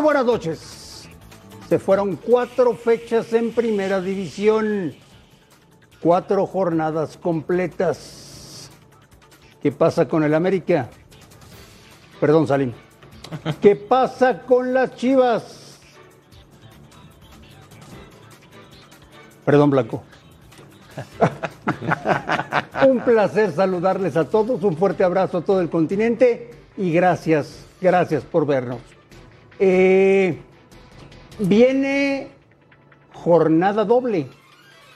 Muy buenas noches. Se fueron cuatro fechas en primera división, cuatro jornadas completas. ¿Qué pasa con el América? Perdón, Salim. ¿Qué pasa con las Chivas? Perdón, Blanco. un placer saludarles a todos, un fuerte abrazo a todo el continente y gracias, gracias por vernos. Eh, viene jornada doble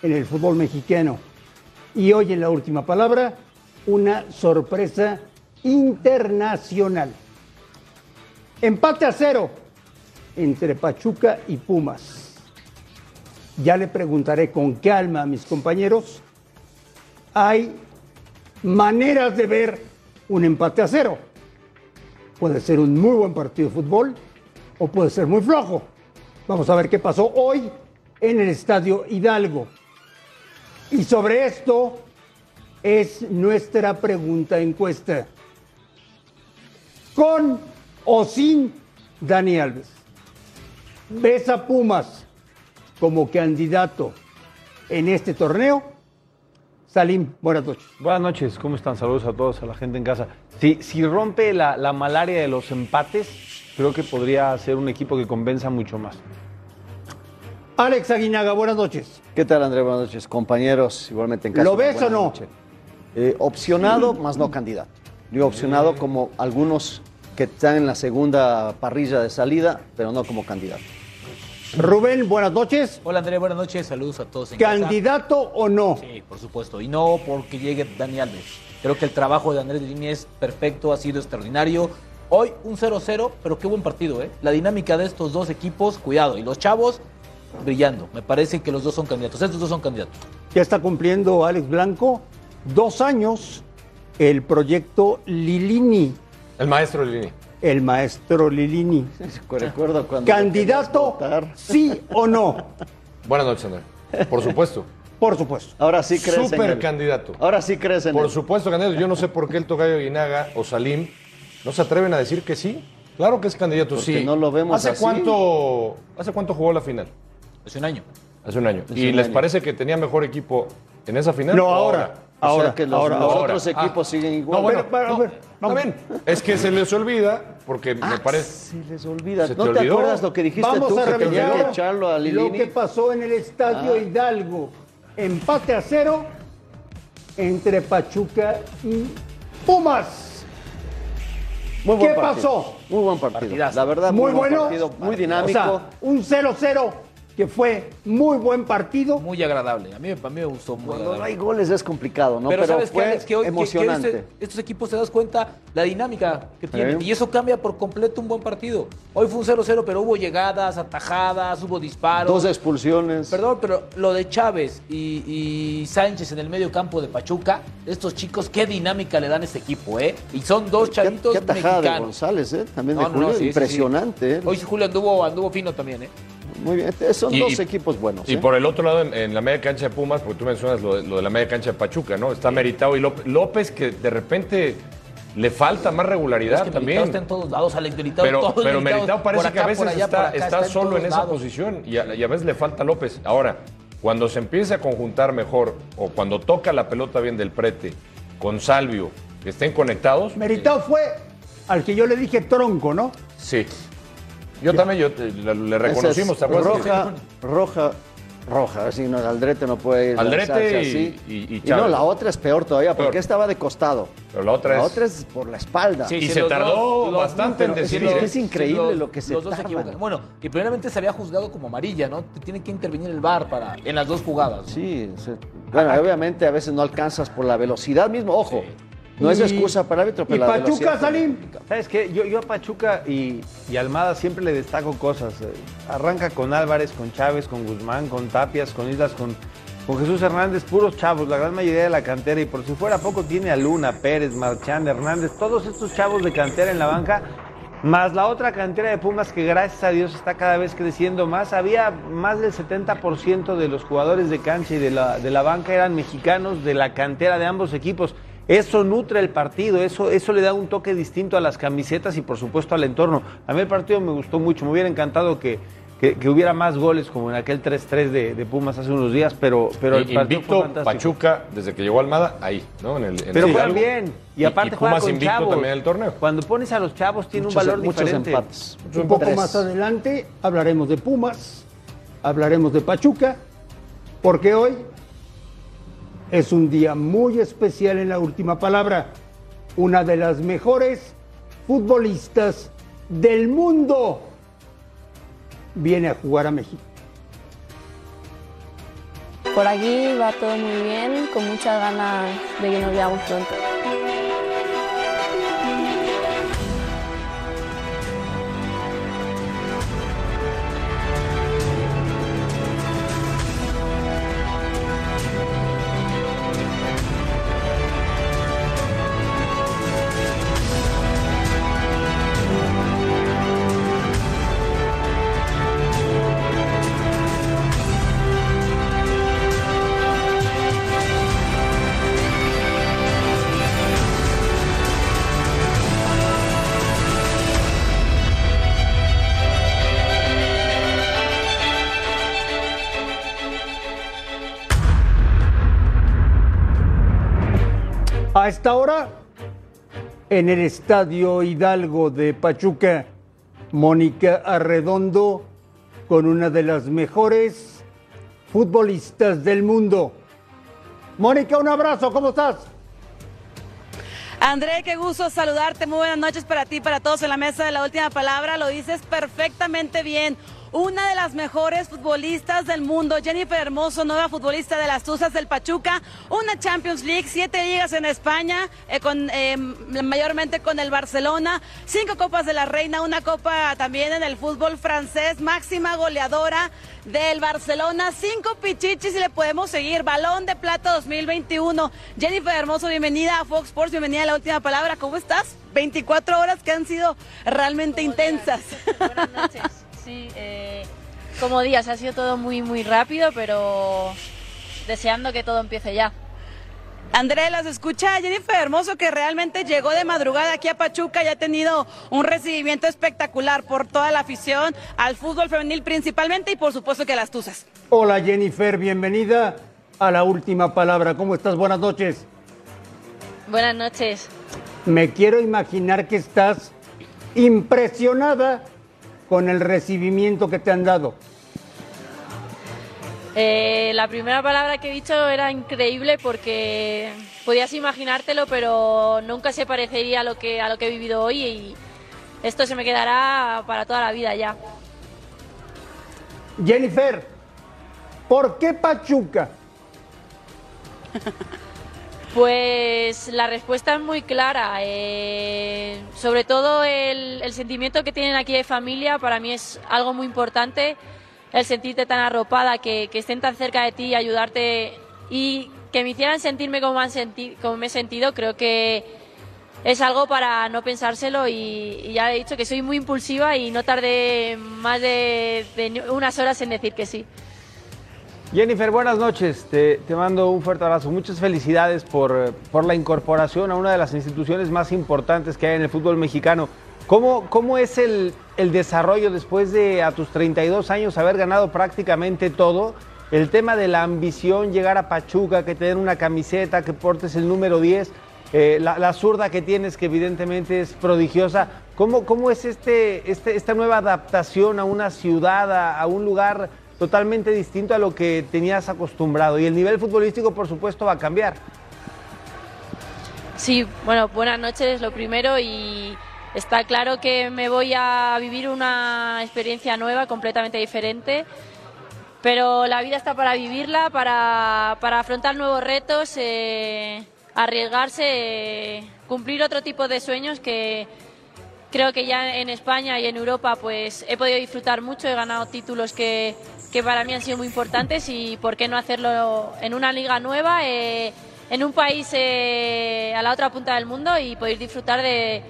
en el fútbol mexicano y hoy en la última palabra una sorpresa internacional. Empate a cero entre Pachuca y Pumas. Ya le preguntaré con calma a mis compañeros. Hay maneras de ver un empate a cero. Puede ser un muy buen partido de fútbol o puede ser muy flojo. Vamos a ver qué pasó hoy en el Estadio Hidalgo. Y sobre esto es nuestra pregunta encuesta. ¿Con o sin Dani Alves? ¿Ves a Pumas como candidato en este torneo? Salim, buenas noches. Buenas noches, ¿cómo están? Saludos a todos, a la gente en casa. Si, si rompe la, la malaria de los empates, creo que podría ser un equipo que convenza mucho más. Alex Aguinaga, buenas noches. ¿Qué tal, André? Buenas noches, compañeros, igualmente en casa. ¿Lo ves o no? Eh, opcionado, más no candidato. Digo opcionado como algunos que están en la segunda parrilla de salida, pero no como candidato. Rubén, buenas noches. Hola André, buenas noches, saludos a todos en casa. ¿Candidato o no? Sí, por supuesto, y no porque llegue Dani Alves. Creo que el trabajo de Andrés Lini es perfecto, ha sido extraordinario. Hoy un 0-0, pero qué buen partido, ¿eh? La dinámica de estos dos equipos, cuidado. Y los chavos, brillando. Me parece que los dos son candidatos. Estos dos son candidatos. Ya está cumpliendo Alex Blanco dos años el proyecto Lilini, El maestro Lini. el maestro Lilini. Recuerdo cuando... ¿Candidato sí o no? Buenas noches, André. Por supuesto. Por supuesto. Ahora sí crees en él. candidato. Ahora sí crees en Por él. supuesto, candidato. Yo no sé por qué el tocayo Guinaga o Salim no se atreven a decir que sí. Claro que es candidato, Porque sí. no lo vemos ¿Hace así. cuánto, ¿Hace cuánto jugó la final? Hace un año. Hace un año. Hace ¿Y un les año. parece que tenía mejor equipo en esa final? No, ahora. O sea Ahora, que los, ahora, los ahora. otros equipos siguen igual. No, bueno, Pero, pero, no, vamos. bien. Es que se les olvida, porque Ah, me parece... Se les olvida. ¿Se ¿No te te, acuerdas lo que dijiste Vamos tú a que tenía que echarlo a lo que pasó en el Estadio Ah. Hidalgo. Empate a cero entre Pachuca y Pumas. Muy buen ¿Qué partido. pasó? Muy buen partido. Partidazo. La verdad, Muy muy, buen bueno. partido, muy O dinámico. sea, un 0-0 que fue muy buen partido. Muy agradable. A mí, a mí me gustó muy Cuando no hay goles es complicado, ¿no? Pero, sabes qué, fue Alex, que hoy que- que emocionante. este- estos equipos te das cuenta la dinámica que tienen. Y eso cambia por completo un buen partido. Hoy fue un 0-0, pero hubo llegadas, atajadas, hubo disparos. Dos expulsiones. Perdón, pero lo de Chávez y, y Sánchez en el medio campo de Pachuca, estos chicos, qué dinámica le dan a este equipo, ¿eh? Y son dos Qué- chavitos qué atajada de mexicanos. González, ¿eh? También de no, Julio. no, sí, sí, sí. Impresionante, ¿eh? Hoy Julio anduvo, anduvo fino también, ¿eh? Muy bien. Son Y- dos y- equipos buenos. Y ¿eh? por el otro lado, en, en la media cancha de Pumas, porque tú mencionas lo de, lo de la media cancha de Pachuca, ¿no? Está Meritao y López, López, que de repente le falta más regularidad Es que también. Meritao está en todos lados, Alex Meritao. Pero, todos pero Meritao, Meritao parece que a veces allá, está, acá, está en solo en esa lados. posición y a, y a veces le falta López. Ahora, cuando se empiece a conjuntar mejor o cuando toca la pelota bien del prete con Salvio, que estén conectados, Meritao fue al que yo le dije tronco, ¿no? sí. Yo también yo, te- le, le es reconocimos, ¿te acuerdas? Roja, roja, roja. Así, no, Aldrete no puede Aldrete lanzarse y- así. y- y no, la otra es peor todavía porque Peor. estaba de costado. Pero la otra La es... otra es por la espalda. Sí, Y sí, se tardó dos- bastante en decidir, Es que es increíble los- lo que se los dos se. Bueno, que primeramente se había juzgado como amarilla, ¿no? Tiene que intervenir el VAR para en las dos jugadas. ¿no? Sí, se- bueno, obviamente a veces no alcanzas por la velocidad mismo. Ojo, no es excusa para el árbitro, ¿Y pero la Pachuca, Salim? ¿Sabes qué? Yo, yo a Pachuca y, y Almada siempre le destaco cosas. Eh, Arranca con Álvarez, con Chávez, con Guzmán, con Tapias, con Islas, con, con Jesús Hernández, puros chavos, la gran mayoría de la cantera. Y por si fuera poco, tiene a Luna, Pérez, Marchán, Hernández, todos estos chavos de cantera en la banca. Más la otra cantera de Pumas que gracias a Dios está cada vez creciendo más. Había más del 70% de los jugadores de cancha y de la, de la banca eran mexicanos de la cantera de ambos equipos. Eso nutre el partido, eso, eso le da un toque distinto a las camisetas y por supuesto al entorno. A mí el partido me gustó mucho, me hubiera encantado que, que, que hubiera más goles como en aquel 3-3 de, de Pumas hace unos días, pero, pero el partido fue invicto fantástico. Pachuca desde que llegó Almada ahí, ¿no? En el, en Pero juegan bien. Y, aparte juegan Pumas con invicto chavos. también el torneo. Cuando pones a los chavos tiene Muchos- un valor muchos diferente. empates. Un poco Tres. más adelante hablaremos de Pumas, hablaremos de Pachuca, porque hoy es un día muy especial en la última palabra. Una de las mejores futbolistas del mundo viene a jugar a México. Por aquí va todo muy bien, con muchas ganas de que nos veamos pronto. A esta hora, en el Estadio Hidalgo de Pachuca, Mónica Arredondo con una de las mejores futbolistas del mundo. Mónica, un abrazo, ¿cómo estás? André, qué gusto saludarte. Muy buenas noches para ti, para todos en la mesa de la última palabra. Lo dices perfectamente bien. Una de las mejores futbolistas del mundo, Jennifer Hermoso, nueva futbolista de las Tuzas del Pachuca, una Champions League, siete ligas en España, eh, con, eh, mayormente con el Barcelona, cinco copas de la Reina, una copa también en el fútbol francés, máxima goleadora del Barcelona, cinco pichichis y le podemos seguir, balón de plata 2021. Jennifer Hermoso, bienvenida a Fox Sports, bienvenida a la última palabra, ¿cómo estás? 24 horas que han sido realmente intensas. Buenas noches. Sí, eh, como días, ha sido todo muy, muy rápido, pero deseando que todo empiece ya. André, las escucha Jennifer Hermoso que realmente llegó de madrugada aquí a Pachuca y ha tenido un recibimiento espectacular por toda la afición al fútbol femenil principalmente y por supuesto que a las Tuzas. Hola Jennifer, bienvenida a la última palabra. ¿Cómo estás? Buenas noches. Buenas noches. Me quiero imaginar que estás impresionada con el recibimiento que te han dado. Eh, la primera palabra que he dicho era increíble porque podías imaginártelo, pero nunca se parecería a lo que, a lo que he vivido hoy y esto se me quedará para toda la vida ya. Jennifer, ¿por qué Pachuca? Pues la respuesta es muy clara. eh, sobre todo el, sentimiento que tienen aquí de familia para mí es algo muy importante. El sentirte tan arropada, que, estén tan cerca de ti y ayudarte y que me hicieran sentirme como, han como me he sentido, creo que es algo para no pensárselo y, ya he dicho que soy muy impulsiva y no tardé más de, unas horas en decir que sí. Jennifer, buenas noches. Te, mando un fuerte abrazo. Muchas felicidades por, por la incorporación a una de las instituciones más importantes que hay en el fútbol mexicano. ¿Cómo, cómo es el, el desarrollo después de a tus 32 años haber ganado prácticamente todo? El tema de la ambición, llegar a Pachuca, que te den una camiseta, que portes el número 10, eh, la, zurda que tienes, que evidentemente es prodigiosa. ¿Cómo, cómo es este, este, esta nueva adaptación a una ciudad, a un lugar totalmente distinto a lo que tenías acostumbrado? Y el nivel futbolístico, por supuesto, va a cambiar. Sí, bueno, buenas noches, lo primero, y está claro que me voy a vivir una experiencia nueva, completamente diferente, pero la vida está para vivirla, para, para afrontar nuevos retos, eh, arriesgarse, eh, cumplir otro tipo de sueños que creo que ya en España y en Europa pues he podido disfrutar mucho, he ganado títulos que, que para mí han sido muy importantes y por qué no hacerlo en una liga nueva, eh, en un país eh, a la otra punta del mundo y poder disfrutar de,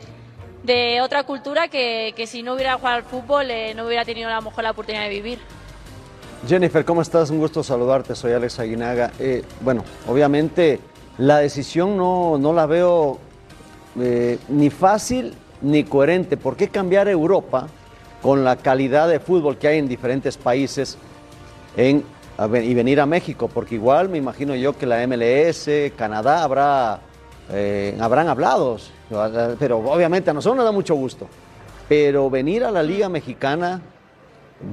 de otra cultura que, que si no hubiera jugado al fútbol eh, no hubiera tenido a lo mejor la oportunidad de vivir. Jennifer, ¿cómo estás? Un gusto saludarte. Soy Alex Aguinaga. Eh, bueno, obviamente La decisión no, no la veo eh, ni fácil ni coherente. ¿Por qué cambiar Europa con la calidad de fútbol que hay en diferentes países y venir a México? Porque igual me imagino yo que la MLS, Canadá, habrá, eh, habrán hablado. Pero obviamente a nosotros nos da mucho gusto. Pero venir a la Liga Mexicana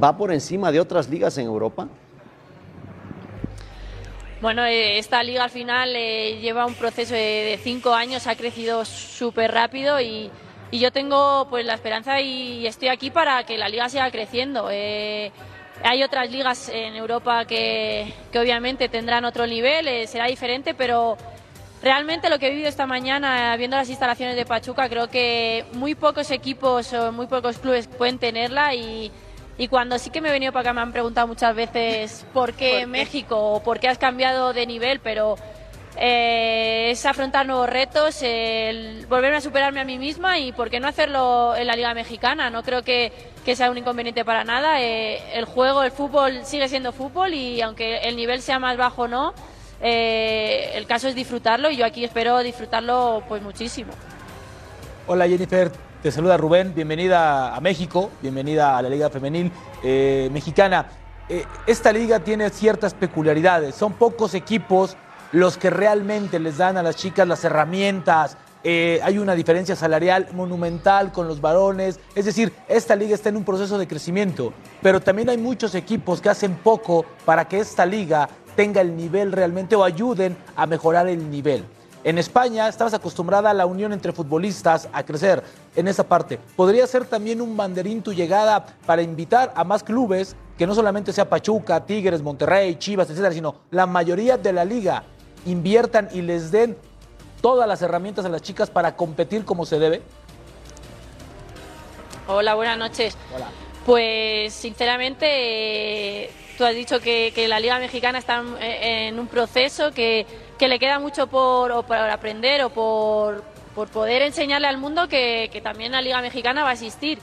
va por encima de otras ligas en Europa. Bueno, eh, esta liga al final eh, lleva un proceso de cinco años, ha crecido súper rápido y, y yo tengo pues la esperanza y estoy aquí para que la liga siga creciendo. Eh, hay otras ligas en Europa que, que obviamente tendrán otro nivel, eh, será diferente, pero realmente lo que he vivido esta mañana viendo las instalaciones de Pachuca, creo que muy pocos equipos o muy pocos clubes pueden tenerla y, y cuando sí que me he venido para acá me han preguntado muchas veces por qué México o por qué has cambiado de nivel, pero eh, es afrontar nuevos retos, el volverme a superarme a mí misma y por qué no hacerlo en la Liga Mexicana. No creo que, sea un inconveniente para nada. Eh, el juego, el fútbol sigue siendo fútbol y aunque el nivel sea más bajo o no, eh, el caso es disfrutarlo y yo aquí espero disfrutarlo pues muchísimo. Hola Jennifer, te saluda Rubén, bienvenida a México, bienvenida a la Liga Femenil Mexicana. Esta liga tiene ciertas peculiaridades, son pocos equipos los que realmente les dan a las chicas las herramientas. eh, hay una diferencia salarial monumental con los varones, es decir, esta liga está en un proceso de crecimiento, pero también hay muchos equipos que hacen poco para que esta liga tenga el nivel realmente o ayuden a mejorar el nivel. En España estabas acostumbrada a la unión entre futbolistas a crecer en esa parte. ¿Podría ser también un banderín tu llegada para invitar a más clubes que no solamente sea Pachuca, Tigres, Monterrey, Chivas, etcétera, sino la mayoría de la liga inviertan y les den todas las herramientas a las chicas para competir como se debe? Hola, buenas noches. Pues sinceramente, eh, tú has dicho que, que la Liga Mexicana está en, en un proceso que, que le queda mucho por, o por aprender o por, por poder enseñarle al mundo que, que también la Liga Mexicana va a existir.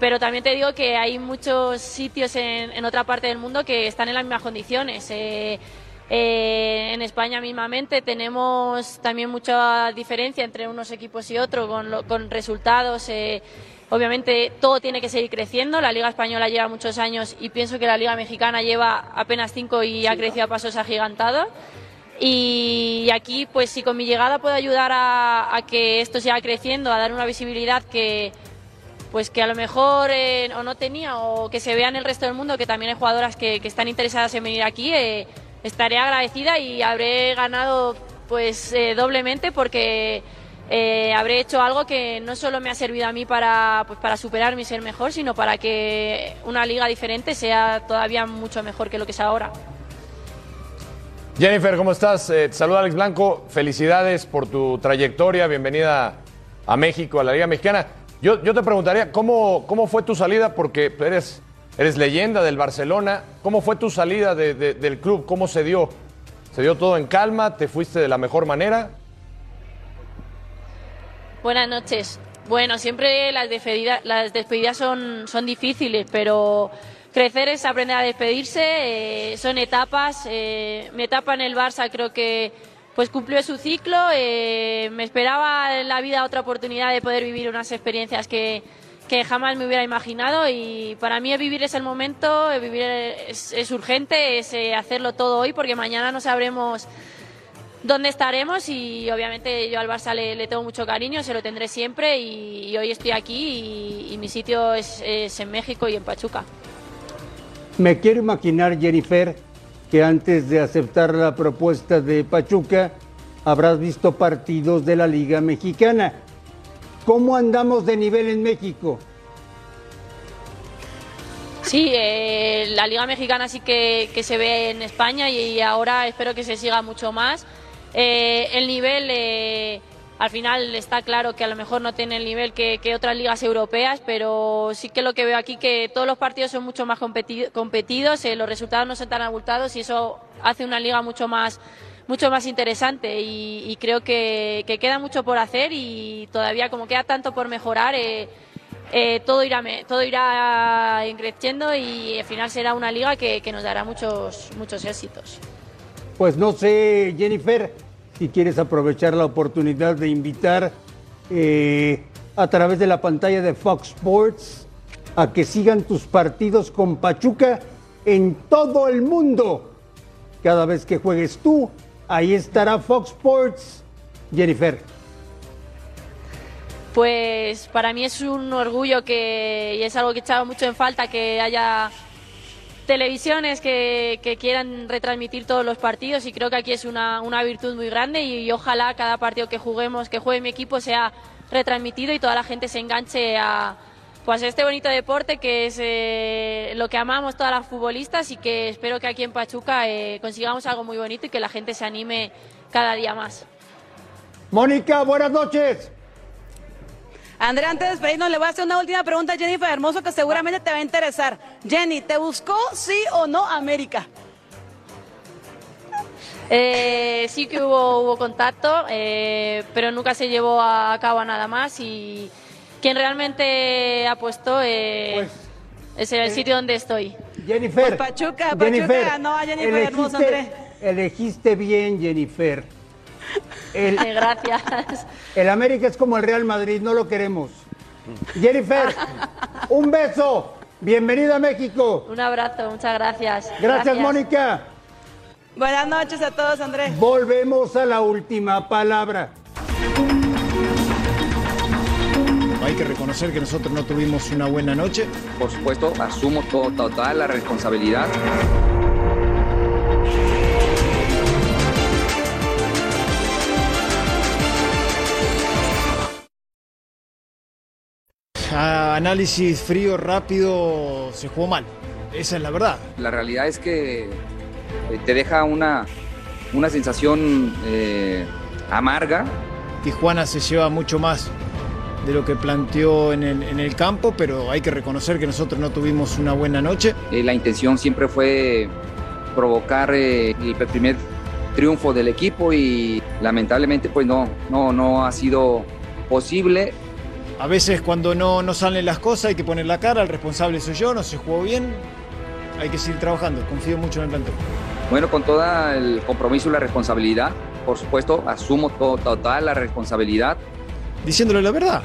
Pero también te digo que hay muchos sitios en, en otra parte del mundo que están en las mismas condiciones. Eh, eh, en España mismamente tenemos también mucha diferencia entre unos equipos y otros con, lo- con resultados. eh, obviamente todo tiene que seguir creciendo. La Liga Española lleva muchos años y pienso que la Liga Mexicana lleva apenas cinco y ha crecido a pasos agigantados. Y aquí, pues si con mi llegada puedo ayudar a, a que esto siga creciendo, a dar una visibilidad que, pues que a lo mejor eh, o no tenía o que se vea en el resto del mundo que también hay jugadoras que, que están interesadas en venir aquí, eh, estaré agradecida y habré ganado pues eh, doblemente porque eh, habré hecho algo que no solo me ha servido a mí para, pues, para superarme y ser mejor, sino para que una liga diferente sea todavía mucho mejor que lo que es ahora. Jennifer, ¿cómo estás? Eh, te saluda Alex Blanco. Felicidades por tu trayectoria. Bienvenida a México, a la Liga Mexicana. Yo, yo te preguntaría, ¿cómo, ¿cómo fue tu salida? Porque eres, eres leyenda del Barcelona. ¿Cómo fue tu salida de- de- del club? ¿Cómo se dio? ¿Se dio todo en calma? ¿Te fuiste de la mejor manera? Buenas noches. Bueno, siempre las despedidas, las despedidas son, son difíciles, pero crecer es aprender a despedirse. eh, son etapas. eh, mi etapa en el Barça creo que pues cumplió su ciclo. eh, me esperaba en la vida otra oportunidad de poder vivir unas experiencias que, que jamás me hubiera imaginado y para mí vivir es el momento, vivir es, urgente, es eh, hacerlo todo hoy porque mañana no sabremos dónde estaremos y obviamente yo al Barça le, tengo mucho cariño, se lo tendré siempre y, y hoy estoy aquí y, y mi sitio es, es en México y en Pachuca. Me quiero imaginar, Jennifer, que antes de aceptar la propuesta de Pachuca, habrás visto partidos de la Liga Mexicana. ¿Cómo andamos de nivel en México? Sí, eh, la Liga Mexicana sí que, que se ve en España y, ahora espero que se siga mucho más. Eh, el nivel, eh, al final está claro que a lo mejor no tiene el nivel que, que otras ligas europeas, pero sí que lo que veo aquí que todos los partidos son mucho más competi- competidos, los resultados no son tan abultados y eso hace una liga mucho más mucho más interesante y, creo que, que queda mucho por hacer y todavía como queda tanto por mejorar eh, eh, todo irá todo irá creciendo y al final será una liga que, que nos dará muchos muchos éxitos. Pues no sé, Jennifer, si quieres aprovechar la oportunidad de invitar eh, a través de la pantalla de Fox Sports a que sigan tus partidos con Pachuca en todo el mundo. Cada vez que juegues tú, ahí estará Fox Sports. Jennifer. Pues para mí es un orgullo que, y es algo que echaba mucho en falta que haya televisiones que, quieran retransmitir todos los partidos y creo que aquí es una, una virtud muy grande y, y ojalá cada partido que juguemos, que juegue mi equipo sea retransmitido y toda la gente se enganche a pues este bonito deporte que es eh, lo que amamos todas las futbolistas y que espero que aquí en Pachuca eh, consigamos algo muy bonito y que la gente se anime cada día más. Mónica, buenas noches. André, antes de despedirnos, le voy a hacer una última pregunta a Jennifer Hermoso que seguramente te va a interesar. Jenny, ¿te buscó sí o no América? Eh, sí que hubo, hubo contacto, eh, pero nunca se llevó a cabo nada más y quien realmente apostó eh, es el sitio donde estoy. Jennifer. Pues Pachuca, Pachuca Jennifer, ganó a Jennifer Hermoso, André. Elegiste bien, Jennifer. El, Eh, Gracias. el América es como el Real Madrid, no lo queremos. Jennifer, un beso. Bienvenida a México. Un abrazo, muchas gracias. Gracias, Mónica. Buenas noches a todos, André. Volvemos a la última palabra. Hay que reconocer que nosotros no tuvimos una buena noche. Por supuesto, asumo to- total la responsabilidad. A análisis frío, rápido, se jugó mal. Esa es la verdad. La realidad es que eh, te deja una, una sensación eh, amarga. Tijuana se lleva mucho más de lo que planteó en el, en el campo, pero hay que reconocer que nosotros no tuvimos una buena noche. Eh, la intención siempre fue provocar eh, el primer triunfo del equipo y lamentablemente pues no, no, no ha sido posible. A veces cuando no, no salen las cosas hay que poner la cara, el responsable soy yo, no se jugó bien, hay que seguir trabajando, confío mucho en el plantel. Bueno, con todo el compromiso y la responsabilidad, por supuesto, asumo to- total la responsabilidad. Diciéndole la verdad,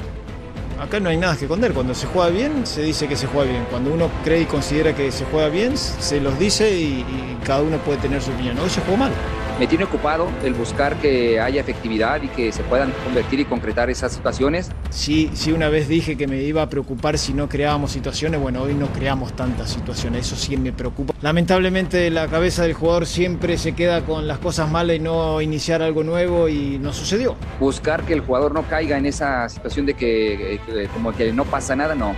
acá no hay nada que esconder, cuando se juega bien se dice que se juega bien, cuando uno cree y considera que se juega bien se los dice y, cada uno puede tener su opinión, hoy se jugó mal. Me tiene ocupado el buscar que haya efectividad y que se puedan convertir y concretar esas situaciones. Sí, sí, una vez dije que me iba a preocupar si no creábamos situaciones. Bueno, hoy no creamos tantas situaciones, eso sí me preocupa. Lamentablemente la cabeza del jugador siempre se queda con las cosas malas y no iniciar algo nuevo y no sucedió. Buscar que el jugador no caiga en esa situación de que, que como que no pasa nada, no.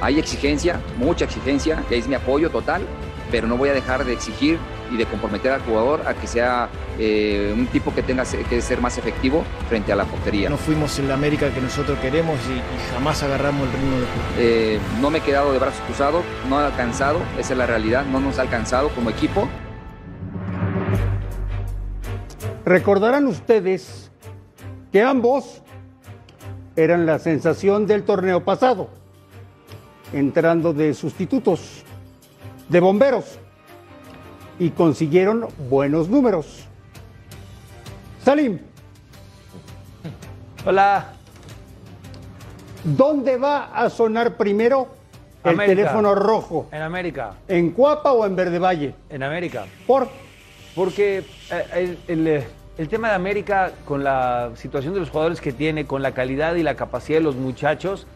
Hay exigencia, mucha exigencia, ahí es mi apoyo total, pero no voy a dejar de exigir y de comprometer al jugador a que sea eh, un tipo que tenga que ser más efectivo frente a la portería. No fuimos el América que nosotros queremos y, y jamás agarramos el ritmo de juego. Eh, no me he quedado de brazos cruzados, no ha alcanzado, esa es la realidad, no nos ha alcanzado como equipo. Recordarán ustedes que ambos eran la sensación del torneo pasado, entrando de sustitutos, de bomberos, y consiguieron buenos números. Salim, Hola. ¿dónde va a sonar primero el América. teléfono rojo? En América. ¿En Cuapa o en Verde Valle? En América. ¿Por? Porque eh, el, el, eh, el tema de América, con la situación de los jugadores que tiene, con la calidad y la capacidad de los muchachos,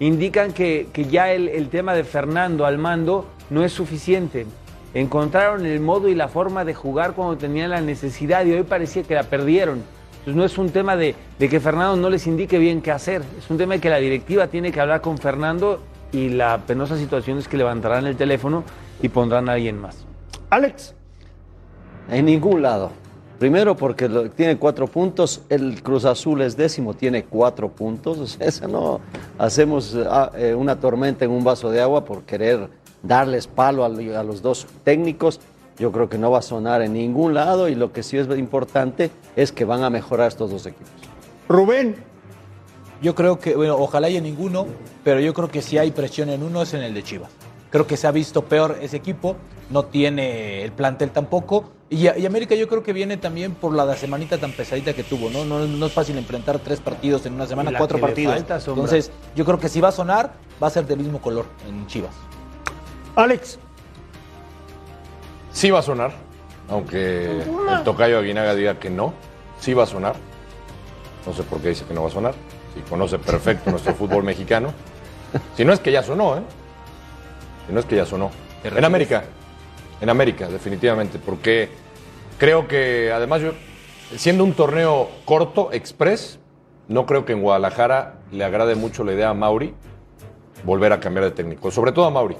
indican que, que ya el, el tema de Fernando al mando no es suficiente. Encontraron el modo y la forma de jugar cuando tenían la necesidad y hoy parecía que la perdieron. Entonces no es un tema de, de que Fernando no les indique bien qué hacer, es un tema de que la directiva tiene que hablar con Fernando y la penosa situación es que levantarán el teléfono y pondrán a alguien más. Alex. En ningún lado. Primero porque lo- tiene cuatro puntos, el Cruz Azul es décimo, tiene cuatro puntos. O sea, eso no hacemos ah, eh, una tormenta en un vaso de agua por querer darles palo a, lo- a los dos técnicos. Yo creo que no va a sonar en ningún lado y lo que sí es importante es que van a mejorar estos dos equipos. Rubén. Yo creo que, bueno, ojalá haya ninguno, pero yo creo que si hay presión en uno es en el de Chivas. Creo que se ha visto peor ese equipo, no tiene el plantel tampoco Y, y América yo creo que viene también por la semanita tan pesadita que tuvo, ¿no? No, no es fácil enfrentar tres partidos en una semana, cuatro partidos. falta. Entonces, yo creo que si va a sonar, va a ser del mismo color en Chivas. Alex, Sí va a sonar, aunque el tocayo Aguinaga diga que no, sí va a sonar. No sé por qué dice que no va a sonar. Si conoce perfecto nuestro fútbol mexicano. Si no es que ya sonó, ¿eh? Si no es que ya sonó. ¿Te En? América. En América, definitivamente. Porque creo que, además, yo, siendo un torneo corto, express, no creo que en Guadalajara le agrade mucho la idea a Mauri volver a cambiar de técnico. Sobre todo a Mauri.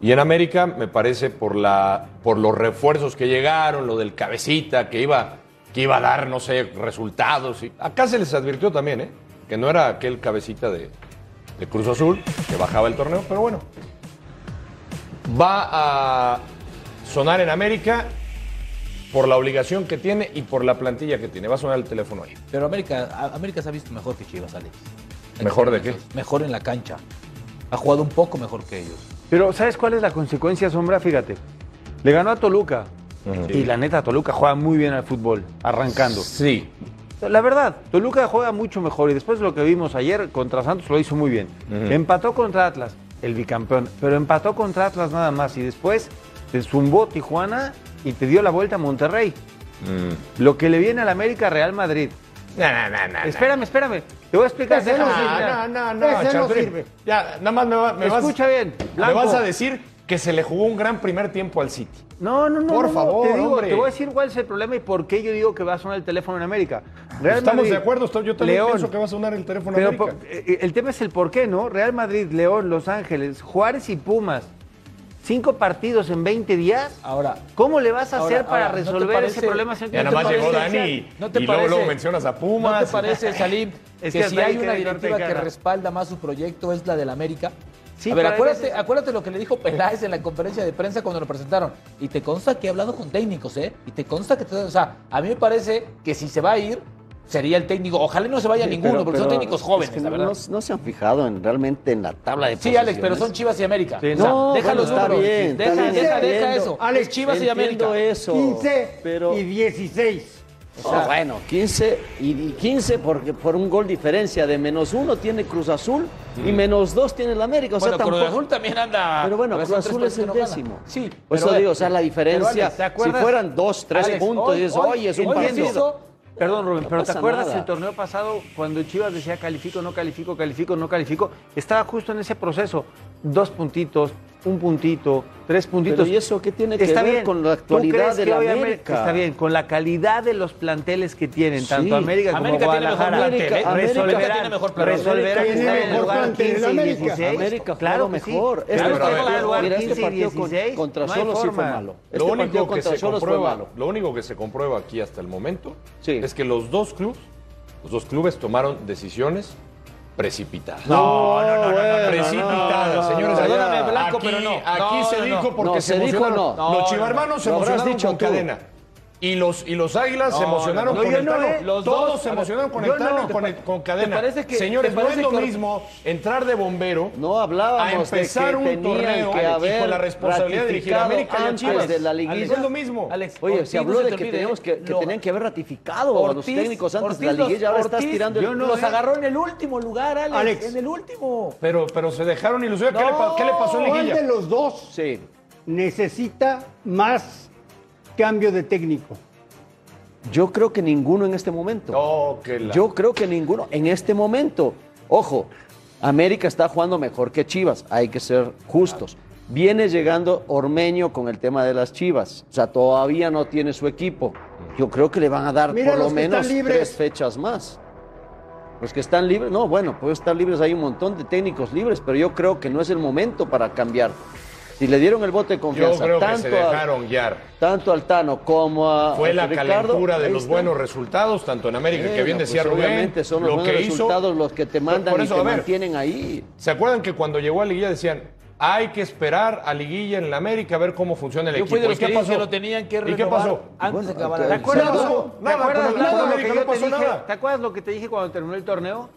Y en América me parece por, la, por los refuerzos que llegaron, lo del cabecita, que iba, que iba a dar, no sé, resultados. Y acá se les advirtió también, ¿eh? Que no era aquel cabecita de, de Cruz Azul, que bajaba el torneo, pero bueno. Va a sonar en América por la obligación que tiene y por la plantilla que tiene. Va a sonar el teléfono ahí. Pero América, América se ha visto mejor que Chivas, Alex. ¿Mejor de qué? Mejor en la cancha. Ha jugado un poco mejor que ellos. Pero ¿sabes cuál es la consecuencia, Sombra? Fíjate. Le ganó a Toluca. Y la neta, Toluca juega muy bien al fútbol, arrancando. Sí. La verdad, Toluca juega mucho mejor y después de lo que vimos ayer contra Santos lo hizo muy bien. Empató contra Atlas, el bicampeón, pero empató contra Atlas nada más y después te zumbó Tijuana y te dio la vuelta a Monterrey. Mm. Lo que le viene al América Real Madrid. No, no, no. Espérame, espérame. Te voy a explicar. Ese no sirve. No, no, no, Ese no sirve. Ya, nada más me, va- me vas, Escucha bien, me vas a decir que se le jugó un gran primer tiempo al City. No, no, no. Por no, favor, te, digo, te voy a decir cuál es el problema y por qué yo digo que va a sonar el teléfono en América. Real Estamos Madrid, de acuerdo, yo también León. pienso que va a sonar el teléfono Pero América. por- eh, el tema es el por qué, ¿no? Real Madrid, León, Los Ángeles, Juárez y Pumas. Cinco partidos en 20 días. Ahora, ¿Cómo le vas a Ahora, hacer para ahora, ¿no te resolver parece- ese problema? Ya ¿no nada más llegó Dani y, ¿no te y luego, luego mencionas a ¿No Pumas. te parece, Salim, Es que, que si hay una directiva que respalda más su proyecto es la del América? Sí, a ver, acuérdate, veces- acuérdate lo que le dijo Peláez en la conferencia de prensa cuando lo presentaron. Y te consta que he hablado con técnicos, ¿eh? Y te consta que... te- o sea, a mí me parece que si se va a ir, sería el técnico. Ojalá no se vaya Sí, ninguno, pero- porque son técnicos es jóvenes, que la no, verdad. no- no se han fijado en, realmente en la tabla de Sí, Alex, pero son Chivas y América. Sí, O sea, no, deja bueno, los está números. bien, está deja, bien, deja, deja entiendo. eso. Alex, Chivas y América. eso. 15 pero, y 16. O sea, bueno, 15 y, y 15 porque por un gol diferencia de menos uno tiene Cruz Azul y menos dos tiene el América. O sea, Bueno, Cruz tampoco- Azul también anda... Pero bueno, Cruz Azul es el no décimo. gana. Sí. Por eso digo, o sea, la diferencia, Alex, ¿te si fueran dos, tres Alex, puntos, hoy- y dices, hoy- oye, es un hoy partido. hizo- Perdón, Rubén, No pero ¿te acuerdas nada. el torneo pasado cuando Chivas decía califico, no califico, califico, no califico? Estaba justo en ese proceso. Dos puntitos, un puntito, tres puntitos. Pero ¿y eso qué tiene que Está ver bien. con la ¿Tú actualidad de que la América? Está bien, con la calidad de los planteles que tienen, Sí. tanto América como América tiene mejor Guadalajara. plantel, ¿eh? América tiene mejor plantel. resolverán Tiene estar en el mejor lugar plantel, 15 y América. 16. América claro que sí. mejor. Este Claro, que va al lugar mira, este 15 y partido con- 16. contra No hay Solos sí fue malo. Este lo, único que se comprueba, malo. lo único que se comprueba aquí hasta el momento Sí. es que los dos clubes, los dos clubes tomaron decisiones precipitadas. No, no, no, no, no, señores. no, Perdóname, Blanco, pero no. Aquí se dijo porque No, se, dijo no. Los No, chivarmanos se emocionaron dicho con cadena. Y los, y los águilas se No, emocionaron no, con el no, Tano. eh. Los Todos dos, se a ver, emocionaron con el Tano no. y con, el- con cadena. parece que- Señores, te no es parece lo que- mismo entrar de bombero No a hablábamos empezar de que un torneo que haber con la responsabilidad de dirigir a América y a antes Chivas. de la Alex, liguilla. es lo mismo. Alex, Oye, Ortiz, se habló de que, teníamos que, que lo- tenían que haber ratificado a los Ortiz- técnicos antes Ortiz de la liguilla. Ahora estás Ortiz, tirando el... los eh. agarró en el último lugar, Alex. Alex. En el último. Pero, pero se dejaron ilusionar. ¿Qué, le, pasó en ¿Cuál liguilla? de los dos Sí. necesita más cambio de técnico? Yo creo que ninguno en este momento. No, que la- Yo creo que ninguno en este momento. Ojo, América está jugando mejor que Chivas, hay que ser justos. Viene llegando Ormeño con el tema de las Chivas, o sea, todavía no tiene su equipo. Yo creo que le van a dar Mira por lo menos tres fechas más. Los que están libres, no, bueno, puede estar libres, hay un montón de técnicos libres, pero yo creo que no es el momento para cambiar. Si le dieron el voto de Yo confianza creo que tanto, se a- dejaron guiar. tanto al Tano como a Fue a la Ricardo, calentura de los está. buenos resultados, tanto en América, que bien decía pues, Rubén. Obviamente son los lo buenos que hizo- resultados los que te mandan Por eso, y te ver, mantienen ahí. ¿Se acuerdan que cuando llegó a Liguilla decían, hay que esperar a Liguilla en la América a ver cómo funciona el Yo equipo? fui de ¿Y los qué que pasó? que lo tenían que ¿Y qué renovar pasó? antes de acabar ¿te la ¿Te acuerdas? ¿Te Nada, acuerdas, lo que yo dije? ¿Te acuerdas lo que te dije cuando terminó el torneo?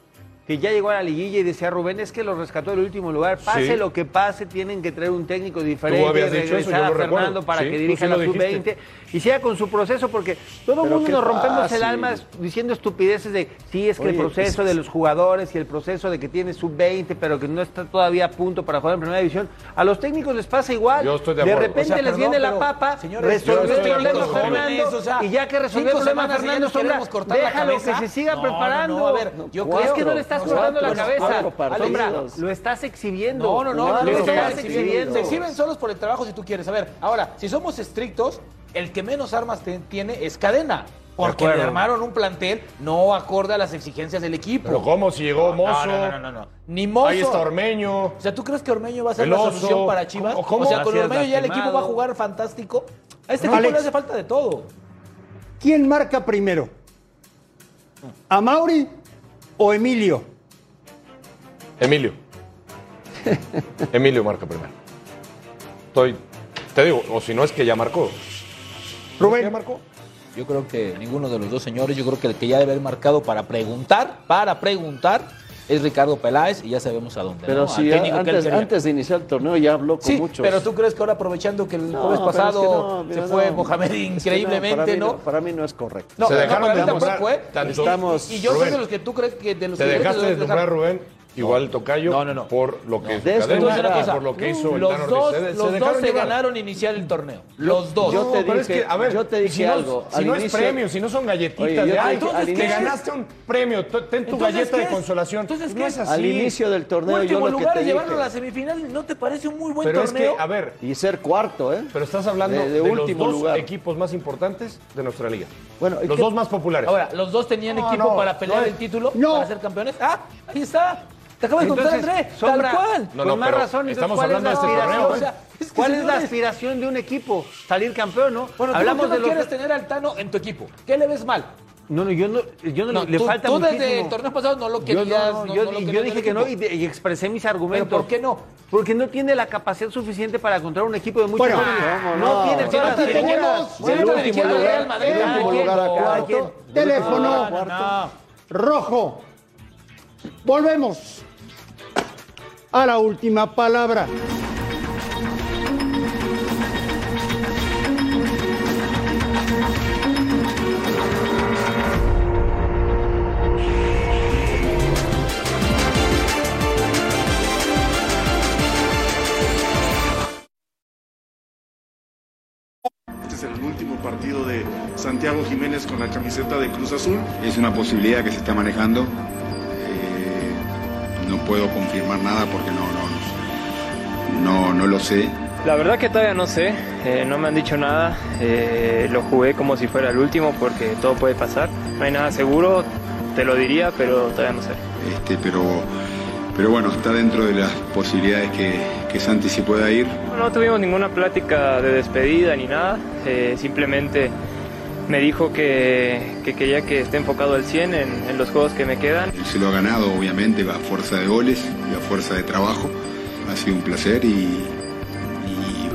Que ya llegó a la liguilla y decía Rubén, es que lo rescató del último lugar. Pase Sí. lo que pase, tienen que traer un técnico diferente, habías dicho eso, regresar yo a. Fernando para Sí, que dirija sí la lo sub-20 dijiste. y siga con su proceso, porque todo el mundo nos rompemos el alma diciendo estupideces de, sí, es que el proceso es- de los jugadores y el proceso de que tiene sub-20, pero que no está todavía a punto para jugar en primera división. A los técnicos les pasa igual. Yo estoy de acuerdo. repente O sea, les viene la papa, señores, resolvió el de problema Fernando, jóvenes, o sea, y ya que resolvió el problema Fernando Sombra, déjalo que se siga preparando. a ver, yo creo- que no le estás no, cortando la cabeza. Sombra, lo estás exhibiendo. No, no, no, no, lo estás exhibiendo. Se exhiben solos por el trabajo si tú quieres. A ver, ahora, si somos estrictos, el que menos armas te- tiene es cadena. Porque le armaron un plantel no acorde a las exigencias del equipo. Pero ¿cómo? Si llegó No, Mozo. No, no, no, no, no. Ni Mozo. Ahí está Ormeño. O sea, ¿tú crees que Ormeño va a ser la solución para Chivas? ¿Cómo- cómo? O sea, con Ormeño ya el equipo va a jugar fantástico. A este No. equipo Alex. le hace falta de todo. ¿Quién marca primero? ¿A Mauri o Emilio? Emilio. Emilio marca primero. Estoy. Te digo, o si no es que ya marcó. ¿Ya Rubén, marcó? Yo creo que ninguno de los dos señores, yo creo que el que ya debe haber marcado para preguntar, para preguntar, es Ricardo Peláez y ya sabemos a dónde. Pero ¿no? si antes, de iniciar el torneo ya habló con Sí, muchos. pero tú crees que ahora aprovechando que el No, jueves es pasado que no, mira, se fue no. Mohamed Es que increíblemente, para mí ¿no? Para mí no es correcto. No, Se no, dejaron para de mí tampoco nombrar fue. tanto- Estamos- Y, yo soy de los que tú crees que de los Te que dejaste de nombrar dejar- Rubén, igual Tocayo, No, no, no. por lo que De cosa, por lo que hizo el los Tano dos, Ortiz. Se- se los dos se llevar. ganaron iniciar el torneo. Los dos. yo te dije- es que, a ver, yo te dije si no, algo, Si al no es premio, si no son galletitas Oye, yo de te ay, al te inicio- ganaste un premio, ten tu Entonces, galleta ¿qué de es? consolación. Entonces, ¿qué es es? así. Al inicio del torneo yo Último lo que lugar te llevarlo a la semifinal, ¿no te parece un muy buen Pero es torneo? que, a ver, Y ser cuarto, ¿eh? pero estás hablando De- de, último los dos lugar. equipos más importantes de nuestra liga. Bueno, ¿y los dos más populares. Ahora, ¿los dos tenían equipo para pelear el título? No. ¿Para ser campeones? ¡Ah! Ahí está. Te acabo de contar, Entonces, André. Sombra, Tal cual. No, con no, más pero razón, estamos ¿cuál es hablando la de este aspiración? torneo, O sea, es que, ¿Cuál es la aspiración de un equipo? Salir campeón, ¿no? Bueno, tú Hablamos ¿por qué de no los quieres tener al Tano en tu equipo? ¿Qué le ves mal? No, no, yo no, yo no, No, le tú, falta tú muchísimo. desde el torneo pasado no lo Yo, querías. no, no- yo, no lo yo querías dije del que no y, de- y expresé mis argumentos. ¿Pero por qué no? Porque no tiene la capacidad suficiente para controlar un equipo de muchos Bueno, jóvenes. ¿cómo no, no? tiene todas no las figuras. si no te último lugar, Real Madrid, el último lugar a no, cuarto. quien. Teléfono. No, no, no. rojo. Volvemos a la última palabra. Este es el último partido de Santiago Jiménez con la camiseta de Cruz Azul. Es una posibilidad que se está manejando. No puedo confirmar nada porque no, no, no, no lo sé. La verdad que todavía no sé, eh, no me han dicho nada, eh, lo jugué como si fuera el último porque todo puede pasar, no hay nada seguro, te lo diría, pero todavía no sé. Este, pero, pero bueno, está dentro de las posibilidades que, que Santi se pueda ir. No tuvimos ninguna plática de despedida ni nada, eh, simplemente me dijo que, que quería que esté enfocado al 100 en, en los juegos que me quedan. Él se lo ha ganado, obviamente, a fuerza de goles y a fuerza de trabajo. Ha sido un placer y, y,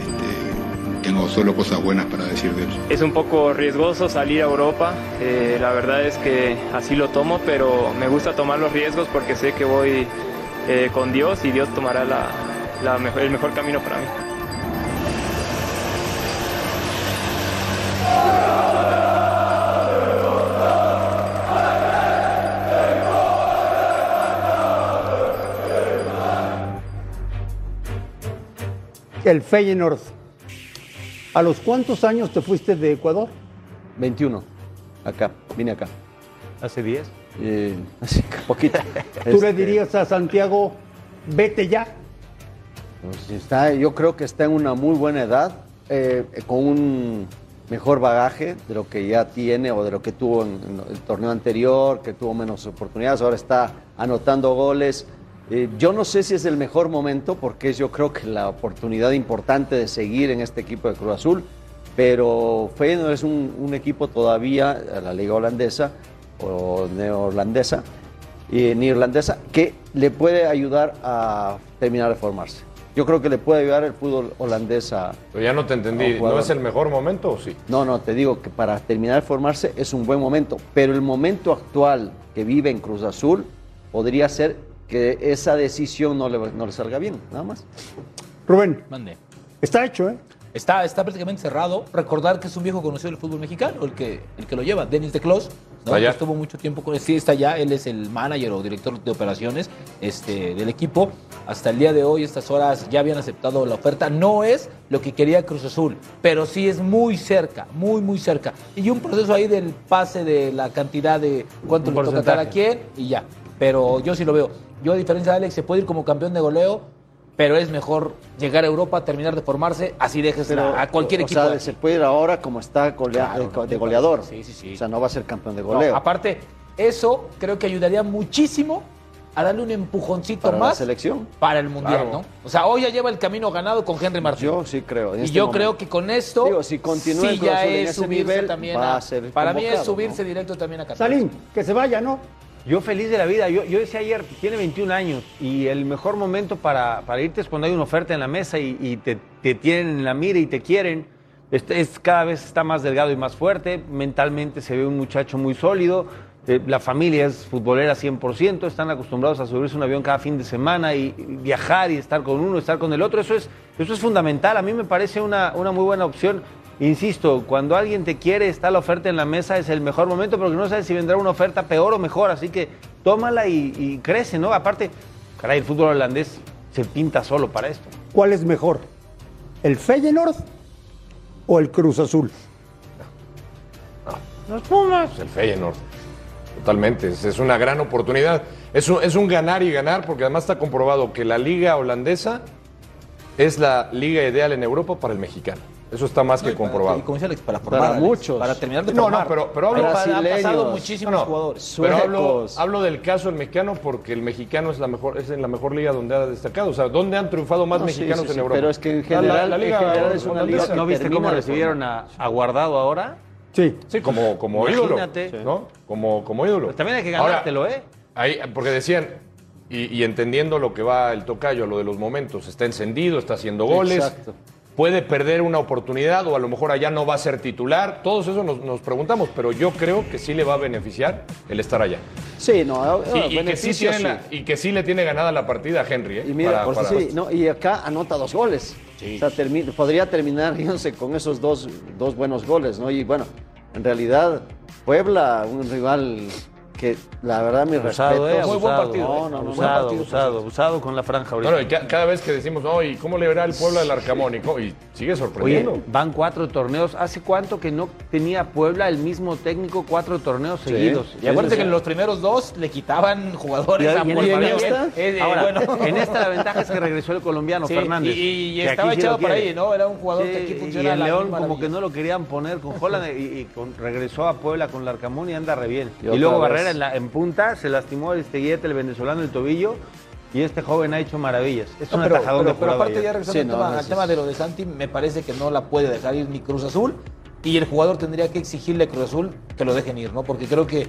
este, tengo solo cosas buenas para decir de él. Es un poco riesgoso salir a Europa, eh, la verdad es que así lo tomo, pero me gusta tomar los riesgos porque sé que voy eh, con Dios y Dios tomará la- la mejor- el mejor camino para mí. El Feyenoord. ¿A los cuántos años te fuiste de Ecuador? 21. Acá, vine acá. Hace 10. Eh, así, poquito. ¿Tú le Este, dirías a Santiago, vete ya? pues, está, yo creo que está en una muy buena edad, eh, con un mejor bagaje de lo que ya tiene o de lo que tuvo en, en el torneo anterior, que tuvo menos oportunidades, ahora está anotando goles. Eh, yo no sé si es el mejor momento, porque es yo creo que la oportunidad importante de seguir en este equipo de Cruz Azul, pero Feyenoord es un, un equipo todavía, la liga holandesa o neoholandesa, y neerlandesa, que le puede ayudar a terminar de formarse. Yo creo que le puede ayudar el fútbol holandés a... Pero ya no te entendí, ¿no es el mejor momento o sí? No, no, te digo que para terminar de formarse es un buen momento, pero el momento actual que vive en Cruz Azul podría ser que esa decisión no le, no le salga bien, nada más. Rubén, Mande. está hecho, ¿eh? Está, está prácticamente cerrado. Recordar que es un viejo conocido del fútbol mexicano, el que, el que lo lleva, Denis de Clos. ¿no? Que Estuvo mucho tiempo con Sí, está allá. Él es el manager o director de operaciones este, del equipo. Hasta el día de hoy, estas horas, ya habían aceptado la oferta. No es lo que quería Cruz Azul, pero sí es muy cerca, muy, muy cerca. Y un proceso ahí del pase de la cantidad de cuánto Un le toca a quien y ya. Pero yo sí lo veo. Yo, a diferencia de Alex, se puede ir como campeón de goleo, pero es mejor llegar a Europa, terminar de formarse, así dejes Pero, a, cualquier o equipo. sea, se puede ir ahora como está golea- Claro, de, goleador. sí, sí, sí. O sea, no va a ser campeón de No, goleo. aparte, eso creo que ayudaría muchísimo a darle un empujoncito para la más selección. para el Mundial, Claro. ¿no? O sea, hoy ya lleva el camino ganado con Henry Martín. Yo sí creo. en y este yo momento. creo que con esto Digo, si continúa sí ya es subirse nivel, también a, para mí es subirse directo también a Qatar. Salim, que se vaya, ¿no? Yo feliz de la vida. Yo, yo decía ayer, tiene 21 años y el mejor momento para, para irte es cuando hay una oferta en la mesa y, te, te tienen en la mira y te quieren. Este es, cada vez está más delgado y más fuerte. Mentalmente se ve un muchacho muy sólido. Eh, la familia es futbolera 100%. Están acostumbrados a subirse un avión cada fin de semana y, y viajar y estar con uno, estar con el otro. Eso es, eso es fundamental. A mí me parece una, una muy buena opción. Insisto, cuando alguien te quiere, está la oferta en la mesa, es el mejor momento porque no sabes si vendrá una oferta peor o mejor. Así que tómala y, y crece, ¿no? Aparte, caray, el fútbol holandés se pinta solo para esto. ¿Cuál es mejor? ¿El Feyenoord o el Cruz Azul? Los Pumas. El Feyenoord. Totalmente. Es, es una gran oportunidad. Es un, es un ganar y ganar porque además está comprobado que la liga holandesa es la liga ideal en Europa para el mexicano. Eso está más que comprobado. Y como dice Alex, para formar. Para Alex, muchos. Para terminar de No, formar. no, pero, pero hablo, Ha pasado Brasileños. muchísimos No, no, jugadores. pero hablo, Suecos. hablo del caso del mexicano porque el mexicano es la mejor es en la mejor liga donde ha destacado. O sea, ¿dónde han triunfado más No, sí, mexicanos sí, en sí, Europa? pero es que en general- la, liga en general es una liga ¿No viste cómo de recibieron a, a Guardado ahora? Sí. Sí, como, como ídolo. Imagínate. ¿no? Como, como ídolo. Pues también hay que Ahora, ganártelo, ¿eh? Ahí, porque decían, y, y entendiendo lo que va el tocayo, lo de los momentos, está encendido, está haciendo goles, Exacto. Puede perder una oportunidad o a lo mejor allá no va a ser titular. Todos eso nos, nos preguntamos, pero yo creo que sí le va a beneficiar el estar allá. Sí, no, Y, no, y que sí tiene la- y que sí le tiene ganada la partida a Henry. ¿eh? Y mira, Para- por para- sí, no, y acá anota dos goles. O sea, termi- podría terminar, sé, con esos dos, dos buenos goles, ¿no? Y bueno, en realidad, Puebla, un rival que la verdad mi Abusado, respeto. ¿eh? Muy buen Abusado. partido, No, ¿eh? no, no, Abusado, partido, abusado, abusado con la franja ahorita. Bueno, y ca- cada vez que decimos, no, ¿y cómo le verá el pueblo al Arcamón? Y, sigue Oye, sorprendiendo. van cuatro torneos. ¿Hace cuánto que no tenía Puebla el mismo técnico cuatro torneos seguidos? Y acuérdate que en los primeros dos le quitaban jugadores Y- a en Puebla. esta- Eh, eh, Ahora, bueno. en esta la ventaja es que regresó el colombiano Sí, Fernández. y- estaba echado por ahí, ¿no? Era un jugador que aquí Sí, funciona Y en la León como que no lo querían poner con Holland y, y con- regresó a Puebla con Larcamón y anda re bien. Y luego. Barrera en, la- en punta, se lastimó este Guillete, el venezolano, el tobillo. Y este joven ha hecho maravillas. Es No, un pero, atajadón pero- de pero aparte ya regresando Sí, al, no, tema, no, al de lo de Santi, me parece que no la puede dejar ir ni Cruz Azul y el jugador tendría que exigirle a Cruz Azul que lo dejen ir, ¿no? Porque creo que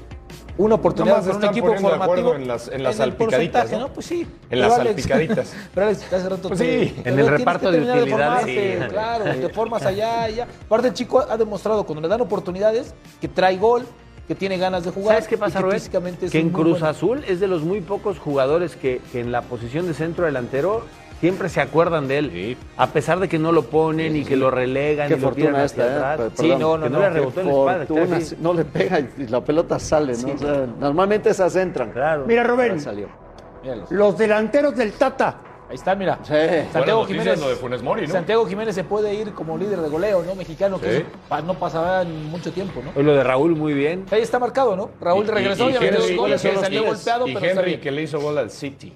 una oportunidad con un están equipo de formativo acuerdo en las- en las salpicaditas, porcentaje, ¿no? Pues sí. En Pero las Alex- salpicaditas. Pero Alex, hace rato Pues te- sí. te- En el reparto de utilidades, formarte, sí. Claro, te formas allá y ya. Aparte el chico ha demostrado cuando le dan oportunidades que trae gol, que tiene ganas de jugar. ¿Sabes qué pasa, que es Que en Cruz bueno. Azul es de los muy pocos jugadores que, que en la posición de centro delantero siempre se acuerdan de él. A pesar de que no lo ponen y que lo relegan Qué y lo tiran fortuna hacia esta, ¿eh? atrás. Sí, perdón. no, no, Que no le rebotó en la espalda. sí. No le pega y la pelota sale, ¿no? O sea, normalmente esas entran. Claro. Mira, Ahora Rubén, salió. Míralos. los delanteros del Tata. Ahí está, mira. Sí. Santiago Jiménez. lo de Funes Mori, ¿no? Santiago Jiménez se puede ir como líder de goleo, ¿no? Mexicano, que Sí. eso pa- no pasaba en mucho tiempo, ¿no? Lo de Raúl muy bien. Ahí está marcado, ¿no? Raúl Y- regresó y, y metió Henry- dos goles, que salió golpeado, y pero Henry bien. que le hizo gol al City.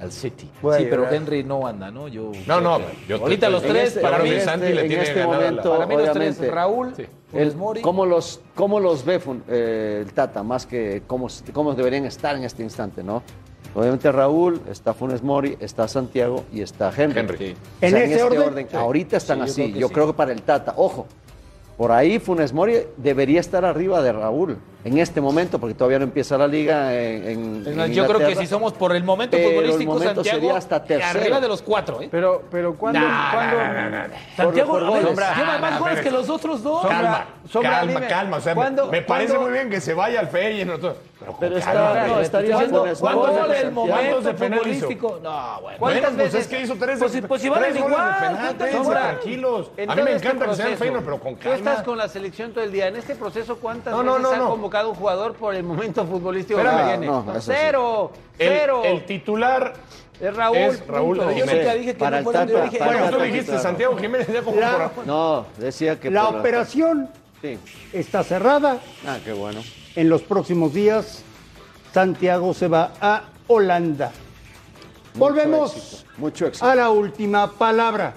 Al City. Voy Sí, pero. Henry no anda, ¿no? Yo No, no, que- yo te- Ahorita los tres, este- para mí, que Santi le en tiene este la- momento, para mí los tres, Raúl, Sí. El- Mori. ¿cómo, los, ¿Cómo los ve eh, el Tata? Más que cómo, cómo deberían estar en este instante, ¿no? Obviamente Raúl, está Funes Mori, está Santiago y está Henry. Henry. Sí. ¿En O sea, ese este orden? orden, Ahorita están Sí, yo así. creo que yo sí. creo que para el Tata, ojo, por ahí Funes Mori debería estar arriba de Raúl. En este momento, porque todavía no empieza la liga en, en- en Yo creo que si somos por el momento pero el futbolístico, momento Santiago, sería hasta tercero. arriba de los cuatro, ¿eh? Pero, pero ¿cuándo? Nah, cuándo- nah, nah, nah, nah. Santiago, por ver, goles. lleva más Ah, goles pero- que los otros dos. Calma, Sombra, calma, dime, calma. O sea, me- ¿cuándo- me parece cuándo- muy bien que se vaya al todo, Pero, con Pero no, güey. estaría ¿Cuándo, cuándo el momento ¿Cuántos de futbolístico? No, bueno. Bueno, ¿Cuántas pues veces? es que hizo tres, Pues pues si valen tres goles igual, Sombra. tranquilos. A mí me este encanta que sea el Feyenoord, pero con Tú calma. estás con la selección todo el día. En este proceso, ¿cuántas No, no, veces no, ha no. Convocado un jugador por el momento futbolístico Espérame. que viene? No, cero, El- cero. El, titular es Raúl. es Raúl punto. Yo Jiménez. nunca dije que Para no el fueran, yo Tata, dije- para Bueno, tú Tata, dijiste. Santiago Jiménez ya como La- por- No, decía que La operación Sí. está cerrada. Ah, qué bueno. En los próximos días, Santiago se va a Holanda. Mucho Volvemos éxito, Mucho éxito. a la última palabra.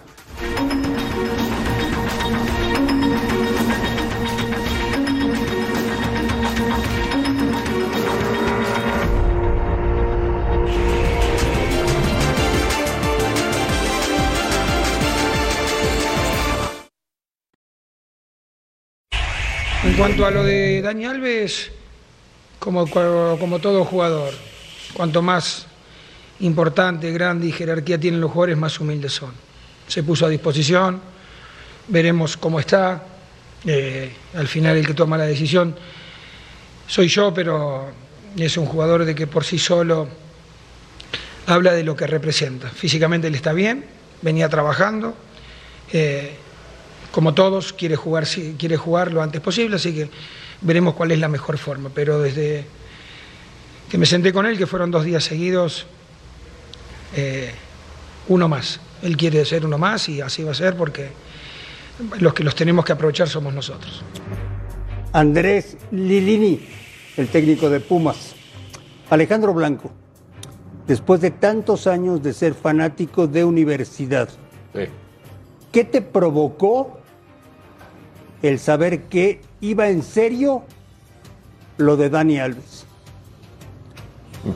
Cuanto a lo de Dani Alves, como, todo jugador, cuanto más importante, grande y jerarquía tienen los jugadores, más humildes son. Se puso a disposición, veremos cómo está. eh, al final el que toma la decisión soy yo, pero es un jugador de que por sí solo habla de lo que representa. Físicamente él está bien, venía trabajando. eh, como todos, quiere jugar, quiere jugar lo antes posible, así que veremos cuál es la mejor forma. Pero desde que me senté con él, que fueron dos días seguidos, eh, uno más. Él quiere ser uno más y así va a ser porque los que los tenemos que aprovechar somos nosotros. Andrés Lilini, el técnico de Pumas. Alejandro Blanco, después de tantos años de ser fanático de universidad, Sí. ¿qué te provocó el saber que iba en serio lo de Dani Alves?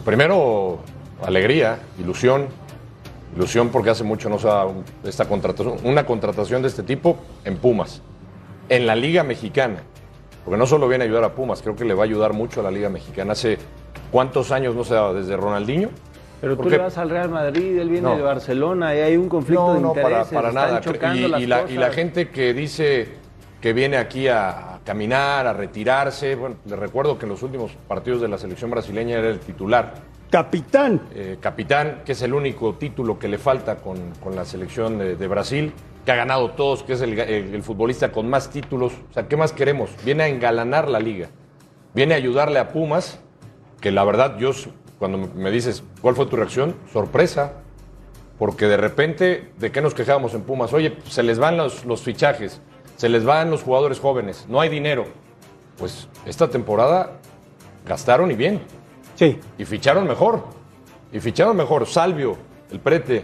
Primero, alegría, ilusión. Ilusión porque hace mucho no se da esta contratación, una contratación de este tipo en Pumas, en la Liga Mexicana. Porque no solo viene a ayudar a Pumas, creo que le va a ayudar mucho a la Liga Mexicana. Hace cuántos años no se daba, desde Ronaldinho. Pero tú le vas al Real Madrid, él viene No. de Barcelona y hay un conflicto no, de no, para, intereses. para nada. chocando Y, la, y la cosas. gente que dice que viene aquí a, a caminar, a retirarse, bueno, les recuerdo que en los últimos partidos de la selección brasileña era el titular. Capitán. Eh, capitán, que es el único título que le falta con, con la selección de, de Brasil, que ha ganado todos, que es el, el- el futbolista con más títulos. O sea, ¿qué más queremos? Viene a engalanar la liga. Viene a ayudarle a Pumas, que la verdad, yo, cuando me dices, ¿cuál fue tu reacción? Sorpresa. Porque de repente, ¿de qué nos quejábamos en Pumas? Oye, se les van los, los fichajes, se les van los jugadores jóvenes, no hay dinero. Pues esta temporada gastaron y bien. Sí. Y ficharon mejor. Y ficharon mejor. Salvio, el prete.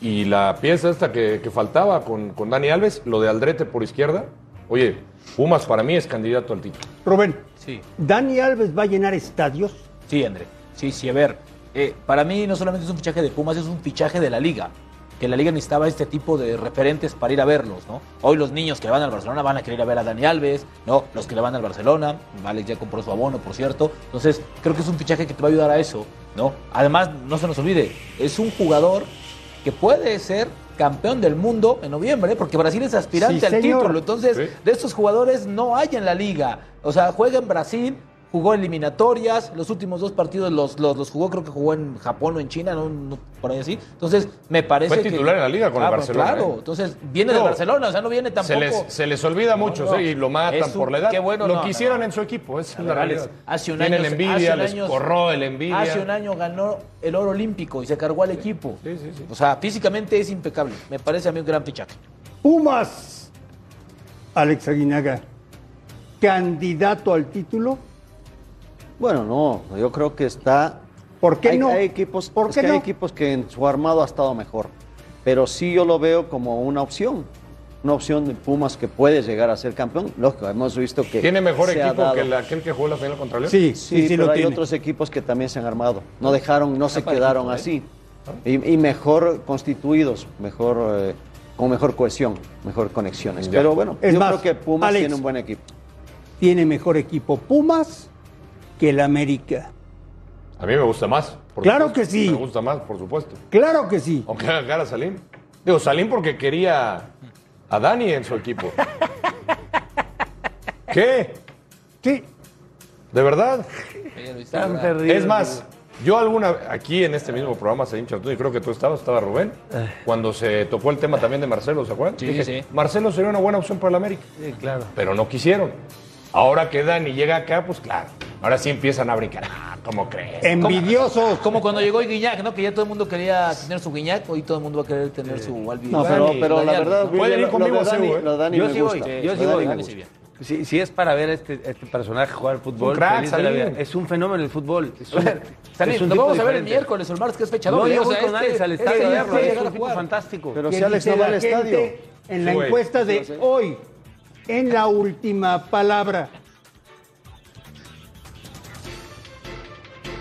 Y la pieza esta que, que faltaba con, con Dani Alves, lo de Aldrete por izquierda. Oye, Pumas para mí es candidato al título. Rubén, Sí. ¿Dani Alves va a llenar estadios? Sí, André. Sí, sí, a ver. eh, para mí no solamente es un fichaje de Pumas, es un fichaje de la liga. Que la liga necesitaba este tipo de referentes para ir a verlos, ¿no? Hoy los niños que le van al Barcelona van a querer ir a ver a Dani Alves, ¿no? Los que le van al Barcelona, Alex ya compró su abono, por cierto. Entonces, creo que es un fichaje que te va a ayudar a eso, ¿no? Además, no se nos olvide, es un jugador que puede ser campeón del mundo en noviembre, porque Brasil es aspirante Sí, al señor. título. Entonces, Sí. de estos jugadores no hay en la liga. O sea, juega en Brasil, jugó eliminatorias, los últimos dos partidos los, los, los jugó, creo que jugó en Japón o en China, no, No- por ahí así. Entonces, me parece Fue que- titular en la liga con el Ah, Barcelona, Claro, ¿eh? entonces viene de. Barcelona, o sea, no viene Se tampoco. les, se les olvida mucho no. y lo matan un- por la edad. qué bueno, lo no, quisieron no. en su equipo, es la realidad. hace un año, envidia, hace un les corró el envidia. Hace un año ganó el oro olímpico y se cargó al equipo. O sea, físicamente es impecable. Me parece a mí un gran fichaje. Pumas. Alex Aguinaga, candidato al título. Bueno, no, yo creo que está. ¿Por qué hay, no? Hay equipos, ¿Por qué que no? hay equipos que en su armado ha estado mejor. Pero sí yo lo veo como una opción. Una opción de Pumas que puede llegar a ser campeón. Lógico, hemos visto que. ¿Tiene mejor se ha equipo dado- que el- aquel que jugó la final contra León? Sí, Sí, sí, sí, pero lo hay tiene. otros equipos que también se han armado. No dejaron, no se quedaron ¿eh? así. Y, y mejor constituidos, mejor eh, con mejor cohesión, mejor conexiones. Ya. Pero bueno, Es yo más, creo que Pumas Alex, tiene un buen equipo. tiene mejor equipo Pumas que el América. A mí me gusta más. por Claro supuesto. que sí. Me gusta más, por supuesto. Claro que sí. Aunque haga cara Salim. Digo, Salim porque quería a Dani en su equipo. ¿Qué? Sí. ¿De verdad? Están perdidos. Es más, yo alguna, aquí en este mismo programa, Salim Chartuni, creo que tú estabas, estaba Rubén, cuando se tocó el tema también de Marcelo, ¿se acuerdan? Sí, Dije, sí. Marcelo sería una buena opción para el América. Sí, claro. Pero no quisieron. Ahora que Dani llega acá, pues claro. Ahora sí empiezan a brincar. Ah, ¿cómo crees? Envidiosos. Como cuando llegó Guiñac, ¿no? Que ya todo el mundo quería tener su Guiñac, hoy todo el mundo va a querer tener su Albi. No, pero, pero la verdad, Pueden ir lo- conmigo lo Dani, Cebu, lo de Dani Yo me sí voy, yo Lo sí voy. Si, si es para ver este, este personaje jugar fútbol, Un crack, feliz de la Salim. vida. es un fenómeno el fútbol. Es un, Salim, es un nos tipo vamos a ver el miércoles o el martes, que es fecha No, yo o voy sea, con este- Alex al este estadio a ya verlo, puede es un tipo fantástico. Pero ¿Qué si Alex no va al estadio. En la encuesta de hoy, en la última palabra.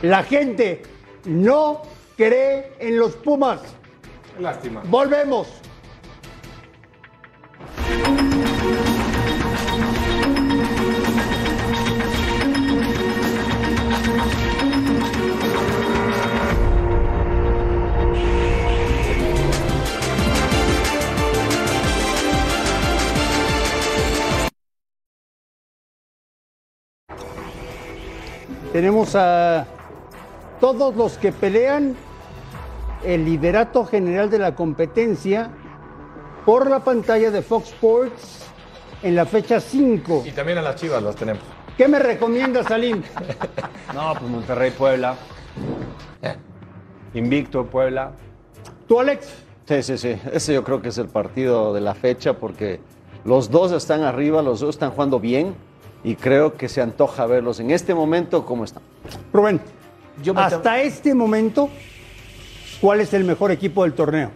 La gente no cree en los Pumas. Lástima. Volvemos. Tenemos a todos los que pelean el liderato general de la competencia por la pantalla de Fox Sports en la fecha 5. Y también a las chivas las tenemos. ¿Qué me recomienda Salim? No, pues Monterrey, Puebla. Invicto, Puebla. ¿Tú, Alex? Sí, sí, sí. Ese yo creo que es el partido de la fecha porque los dos están arriba, los dos están jugando bien y creo que se antoja verlos en este momento como están. Rubén, Yo me hasta este momento, ¿cuál es el mejor equipo del torneo?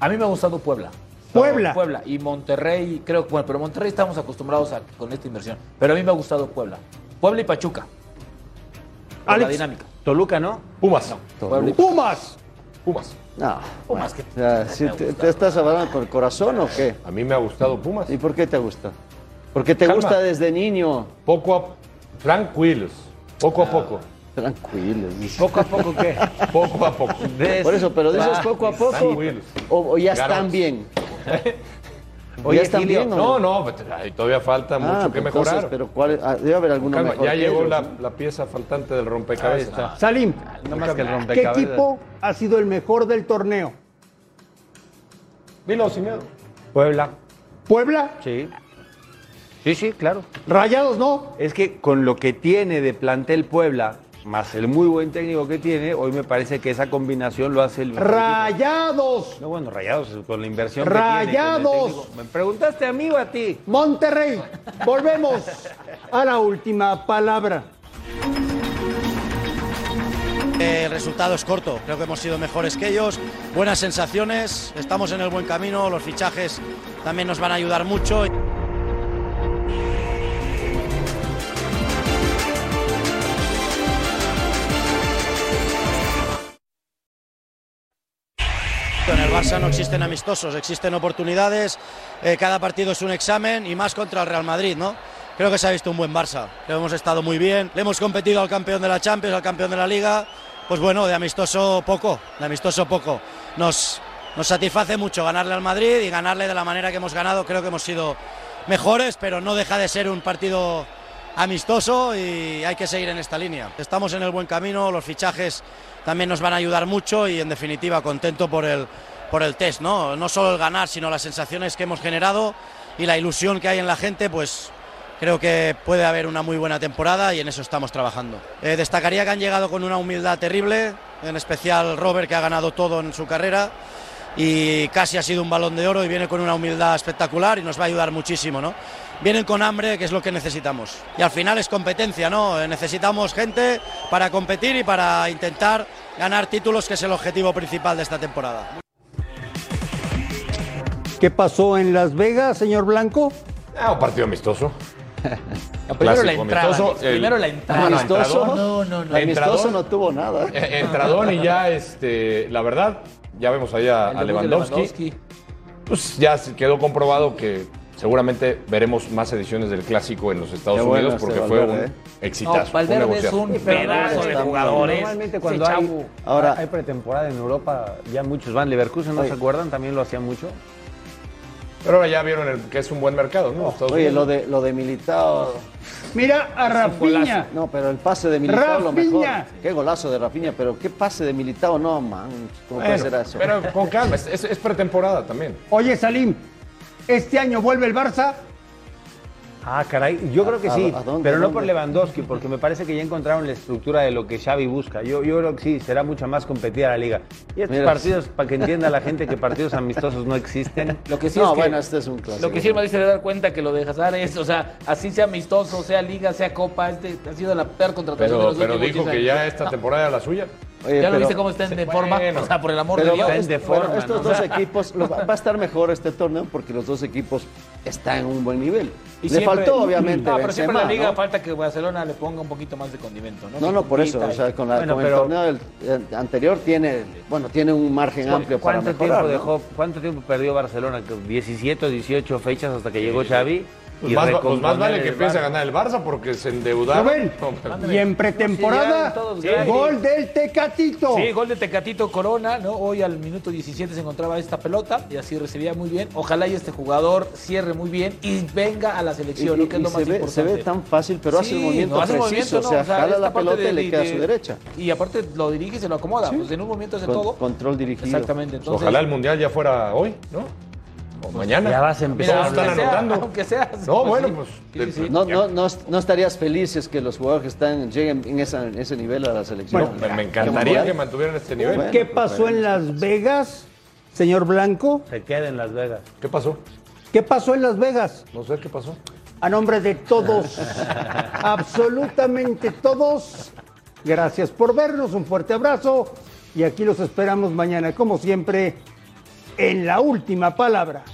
A mí me ha gustado Puebla. Puebla. Puebla. Y Monterrey, creo que, bueno, pero Monterrey estamos acostumbrados a, con esta inversión. Pero a mí me ha gustado Puebla. Puebla y Pachuca. Por la dinámica. Toluca, ¿no? Pumas. Puebla y Pumas. Pumas. No, Pumas, que- o sea, ¿sí te, te estás hablando con el corazón o qué? A mí me ha gustado Pumas. ¿Y por qué te gusta? Porque te Calma. gusta desde niño. Poco a... Tranquilos. Poco a poco. Tranquilos. dice. Poco a poco, ¿qué? Poco a poco. Por eso, pero dices poco a poco. O, o ya están bien. Oye, ya están Gilio, bien. ¿o No, no, pues, todavía falta mucho Ah, que pues mejorar. entonces, pero ¿cuál es? Ah, debe haber alguno Calma, mejor ya llegó ellos, la, ¿no? la pieza faltante del rompecabezas. Salim, No más que el ¿qué rompecabezas. equipo ha sido el mejor del torneo? Dilo sin miedo. Puebla. ¿Puebla? Sí. Sí, sí, claro. ¿Rayados no? Es que con lo que tiene de plantel Puebla, más el muy buen técnico que tiene, hoy me parece que esa combinación lo hace el mejor ¡Rayados! equipo. No, bueno, rayados con la inversión que tiene. ¡Rayados! ¿Me preguntaste a mí o a ti? Monterrey. Volvemos a la última palabra. El resultado es corto, creo que hemos sido mejores que ellos, buenas sensaciones, estamos en el buen camino, los fichajes también nos van a ayudar mucho. No existen amistosos, existen oportunidades, eh, cada partido es un examen y más contra el Real Madrid, ¿no? Creo que se ha visto un buen Barça, que hemos estado muy bien, le hemos competido al campeón de la Champions, al campeón de la Liga, pues bueno, de amistoso poco, de amistoso poco. Nos, nos satisface mucho ganarle al Madrid y ganarle de la manera que hemos ganado, creo que hemos sido mejores, pero no deja de ser un partido amistoso y hay que seguir en esta línea. Estamos en el buen camino, los fichajes también nos van a ayudar mucho y en definitiva contento por el, por el test, ¿no? No solo el ganar, sino las sensaciones que hemos generado y la ilusión que hay en la gente, pues creo que puede haber una muy buena temporada y en eso estamos trabajando. Eh, destacaría que han llegado con una humildad terrible, en especial Robert que ha ganado todo en su carrera y casi ha sido un balón de oro y viene con una humildad espectacular y nos va a ayudar muchísimo, ¿no? Vienen con hambre, que es lo que necesitamos. Y al final es competencia, ¿no? Eh, Necesitamos gente para competir y para intentar ganar títulos, que es el objetivo principal de esta temporada. ¿Qué pasó en Las Vegas, señor Blanco? Ah, un partido amistoso. Primero la entrada. amistoso, Primero la entrada. No, Amistoso. No, no, no. Amistoso no tuvo nada. Eh, Entradón y ya, este, la verdad, ya vemos ahí a, a de Lewandowski. Pues ya se quedó comprobado que seguramente veremos más ediciones del clásico en los Estados Qué Unidos porque este fue un ¿eh? exitazo. No, Valverde un es un pedazo de jugadores. Normalmente cuando hay. Ahora- hay pretemporada en Europa, ya muchos van. Leverkusen, ¿no Oye. se acuerdan? También lo hacían mucho. Pero ahora ya vieron el- que es un buen mercado, ¿no? Estados Oye, Unidos. lo de, lo de Militao. Mira a Rafinha. No, pero el pase de Militao lo mejor. Rafinha. Qué golazo de Rafinha, pero qué pase de Militao, no, man. ¿Cómo puede Bueno, ser eso? pero con calma, es, es- es pretemporada también. Oye, Salim, ¿este año vuelve el Barça? Ah, caray, yo creo que ¿A- sí, a dónde, pero a no dónde? por Lewandowski, porque me parece que ya encontraron la estructura de lo que Xavi busca. Yo, yo creo que sí, será mucho más competida la liga. Y estos Mira, partidos, para que entienda la gente que partidos amistosos no existen. Lo que sí no, es que, bueno, este es un clásico. lo que sí se debe dar cuenta que lo de Hazard es, o sea, así sea amistoso, sea liga, sea copa, este ha sido la peor contratación de Pero, los pero últimos dijo 10 que años. ya esta No, temporada era la suya. Oye, ya lo viste cómo están de forma, Bueno. o sea, por el amor de Dios. Están de bueno, forma, estos ¿no? dos equipos, lo- va a estar mejor este torneo porque los dos equipos están en un buen nivel. Y Le siempre- faltó, obviamente, No, pero siempre en la liga ¿no? falta que Barcelona le ponga un poquito más de condimento, ¿no? No, no, por eso, o sea, con, la- Bueno, con pero- el torneo del- el anterior tiene, bueno, tiene un margen amplio para ¿Cuánto mejorar. tiempo, dejó, ¿Cuánto tiempo perdió Barcelona? Que 17 o 18 fechas hasta que llegó Xavi. Pues y más, pues vale que empiece a ganar el Barça porque se endeudaron. Rubén, No, y en Sí, pretemporada, Sí. gol del Tecatito. Sí, gol de Tecatito Corona, ¿no? Hoy al minuto 17 se encontraba esta pelota y así recibía muy bien. Ojalá y este jugador cierre muy bien y venga a la selección, Y- ¿no? Que es lo más se, ve, se importante. ve tan fácil, pero hace el movimiento no, hace preciso. movimiento, o sea, ¿no? jala esta la pelota de- y le de- queda a su derecha. Y aparte lo dirige y se lo acomoda. Pues en un momento hace Con- todo. Control dirigido. Exactamente. Entonces, Ojalá el mundial ya fuera hoy, ¿no? O mañana. Ya vas a empezar. Están aunque sea, anotando. aunque sea. No, pues bueno, sí. pues. Sí, sí, sí. No, no, no, no estarías feliz si es que los jugadores que están lleguen en, esa- en ese nivel a la selección. No, me, me encantaría que mantuvieran este nivel. Bueno, ¿Qué pues, pasó en Las Vegas, señor Blanco? Se queda en Las Vegas. ¿Qué pasó? ¿Qué pasó en Las Vegas? No sé qué pasó. A nombre de todos, absolutamente todos, gracias por vernos, un fuerte abrazo y aquí los esperamos mañana, como siempre, en la última palabra.